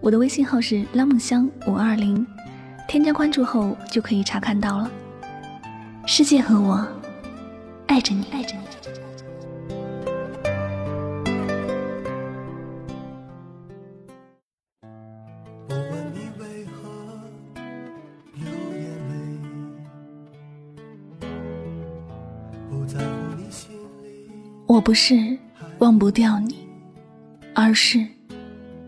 我的微信号是拉梦香五二零，添加关注后就可以查看到了。世界和我爱着你，爱着你。我不是忘不掉你，而是。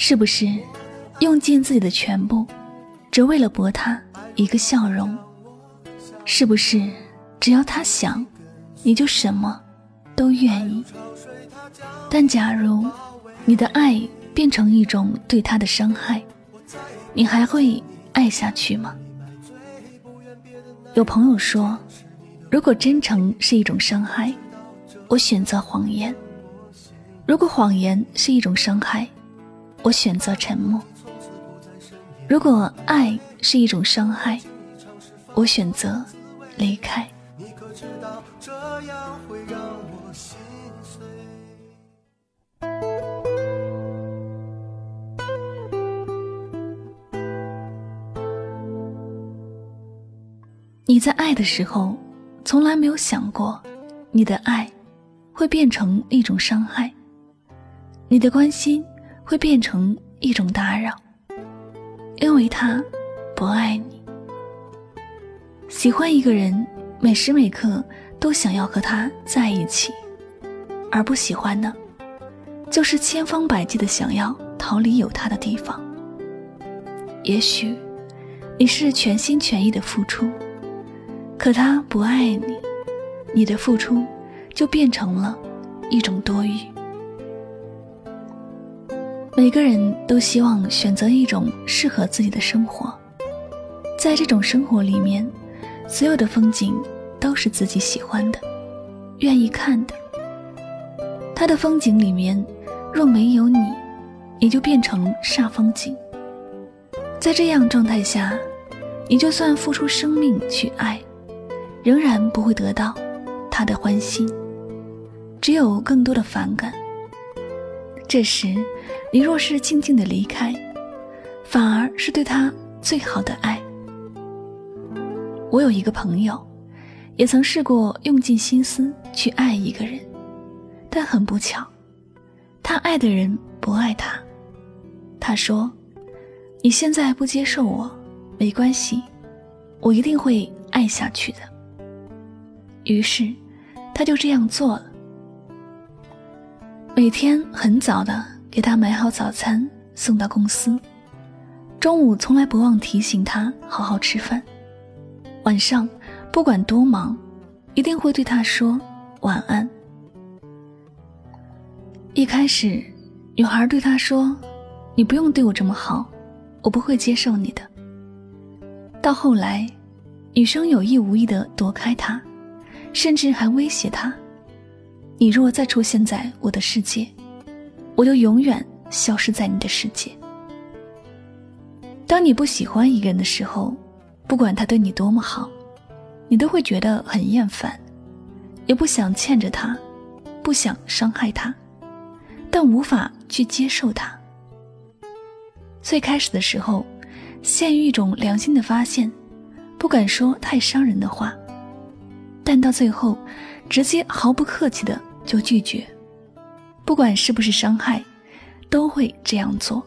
是不是用尽自己的全部，只为了博他一个笑容？是不是只要他想，你就什么都愿意？但假如你的爱变成一种对他的伤害，你还会爱下去吗？有朋友说，如果真诚是一种伤害，我选择谎言；如果谎言是一种伤害，我选择沉默。如果爱是一种伤害，我选择离开。你在爱的时候，从来没有想过，你的爱会变成一种伤害。你的关心。会变成一种打扰，因为他不爱你。喜欢一个人，每时每刻都想要和他在一起；而不喜欢呢，就是千方百计的想要逃离有他的地方。也许你是全心全意的付出，可他不爱你，你的付出就变成了一种多余。每个人都希望选择一种适合自己的生活，在这种生活里面，所有的风景都是自己喜欢的、愿意看的。他的风景里面若没有你，你就变成煞风景。在这样状态下，你就算付出生命去爱，仍然不会得到他的欢心，只有更多的反感。这时。你若是静静的离开，反而是对他最好的爱。我有一个朋友，也曾试过用尽心思去爱一个人，但很不巧，他爱的人不爱他。他说：“你现在不接受我，没关系，我一定会爱下去的。”于是，他就这样做了，每天很早的。给他买好早餐送到公司，中午从来不忘提醒他好好吃饭，晚上不管多忙，一定会对他说晚安。一开始，女孩对他说：“你不用对我这么好，我不会接受你的。”到后来，女生有意无意的躲开他，甚至还威胁他：“你若再出现在我的世界。”我就永远消失在你的世界。当你不喜欢一个人的时候，不管他对你多么好，你都会觉得很厌烦，也不想欠着他，不想伤害他，但无法去接受他。最开始的时候，陷于一种良心的发现，不敢说太伤人的话，但到最后，直接毫不客气的就拒绝。不管是不是伤害都会这样做。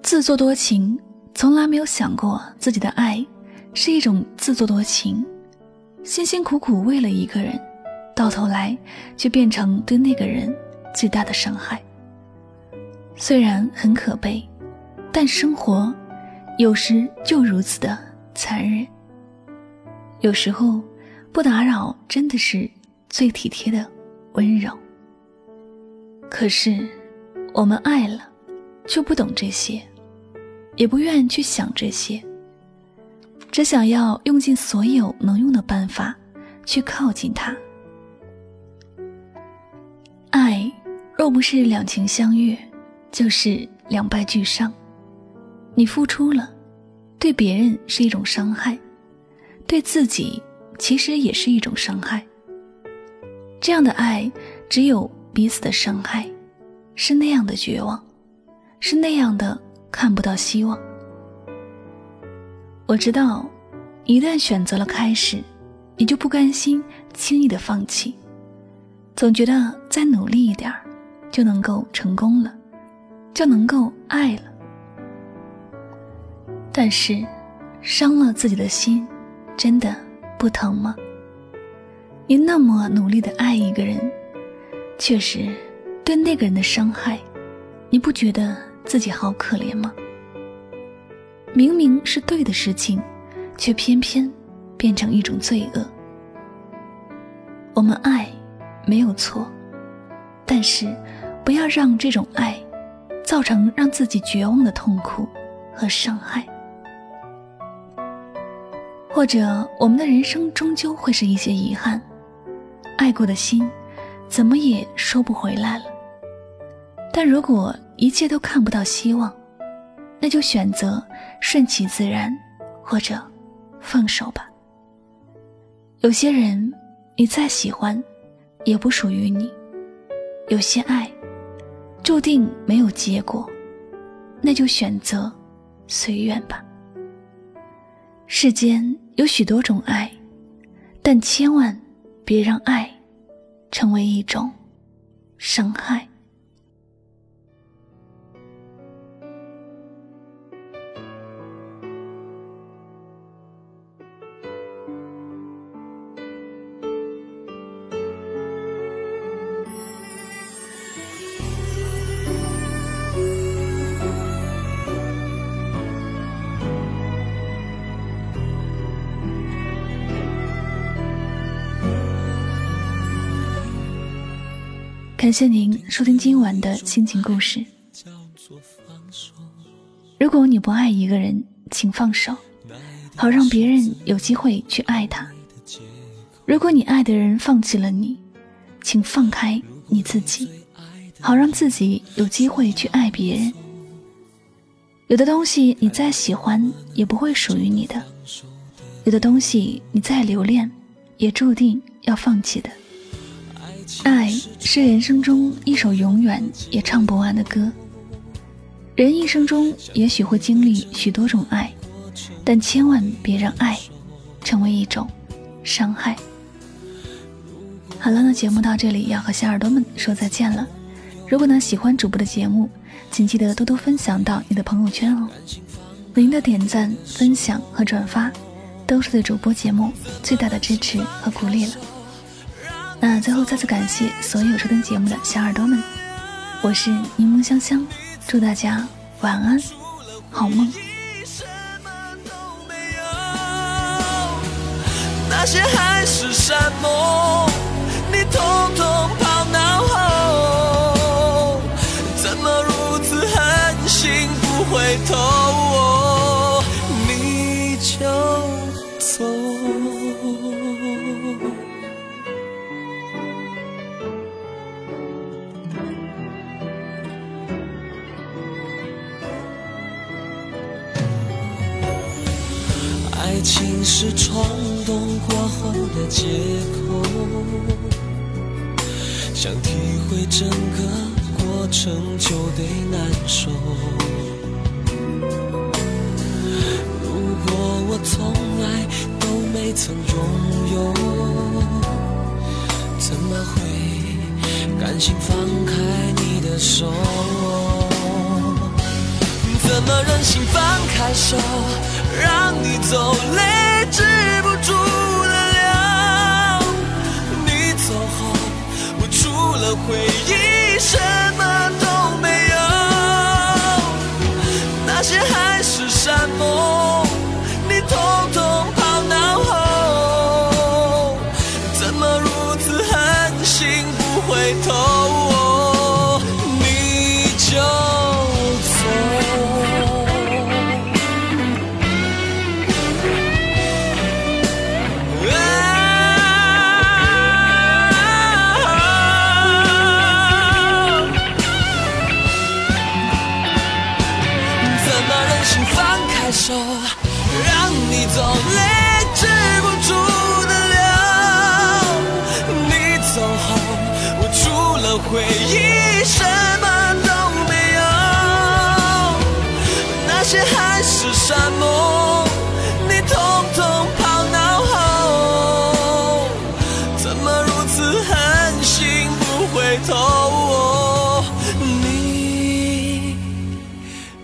自作多情从来没有想过自己的爱是一种自作多情。辛辛苦苦为了一个人到头来却变成对那个人最大的伤害。虽然很可悲但生活有时就如此的残忍。有时候，不打扰真的是最体贴的温柔。可是，我们爱了，就不懂这些，也不愿去想这些，只想要用尽所有能用的办法去靠近他。爱若不是两情相悦，就是两败俱伤。你付出了，对别人是一种伤害。对自己其实也是一种伤害。这样的爱只有彼此的伤害，是那样的绝望，是那样的看不到希望。我知道，一旦选择了开始，你就不甘心轻易的放弃，总觉得再努力一点儿就能够成功了，就能够爱了。但是，伤了自己的心。真的不疼吗？你那么努力的爱一个人，确实对那个人的伤害，你不觉得自己好可怜吗？明明是对的事情，却偏偏变成一种罪恶。我们爱没有错，但是不要让这种爱造成让自己绝望的痛苦和伤害。或者，我们的人生终究会是一些遗憾，爱过的心，怎么也收不回来了。但如果一切都看不到希望，那就选择顺其自然，或者放手吧。有些人，你再喜欢，也不属于你；有些爱，注定没有结果，那就选择随缘吧。世间有许多种爱，但千万别让爱成为一种伤害。感谢您收听今晚的心情故事。如果你不爱一个人，请放手，好让别人有机会去爱他。如果你爱的人放弃了你，请放开你自己，好让自己有机会去爱别人。有的东西你再喜欢也不会属于你的，有的东西你再留恋，也注定要放弃的。爱是人生中一首永远也唱不完的歌。人一生中也许会经历许多种爱，但千万别让爱成为一种伤害。好了，那节目到这里要和小耳朵们说再见了。如果呢喜欢主播的节目，请记得多多分享到你的朋友圈哦。您的点赞、分享和转发，都是对主播节目最大的支持和鼓励了。那最后再次感谢所有收听节目的小耳朵们，我是柠檬香香，祝大家晚安，好梦。那些还是爱情是冲动过后的借口，想体会整个过程就得难受。如果我从来都没曾拥有，怎么会甘心放开你的手？怎么忍心放开手，让你走，泪止不住的流。你走后，我除了回忆，回忆，什么都没有。那些海誓山盟，你统统抛脑后。怎么如此狠心不回头？你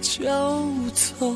就走。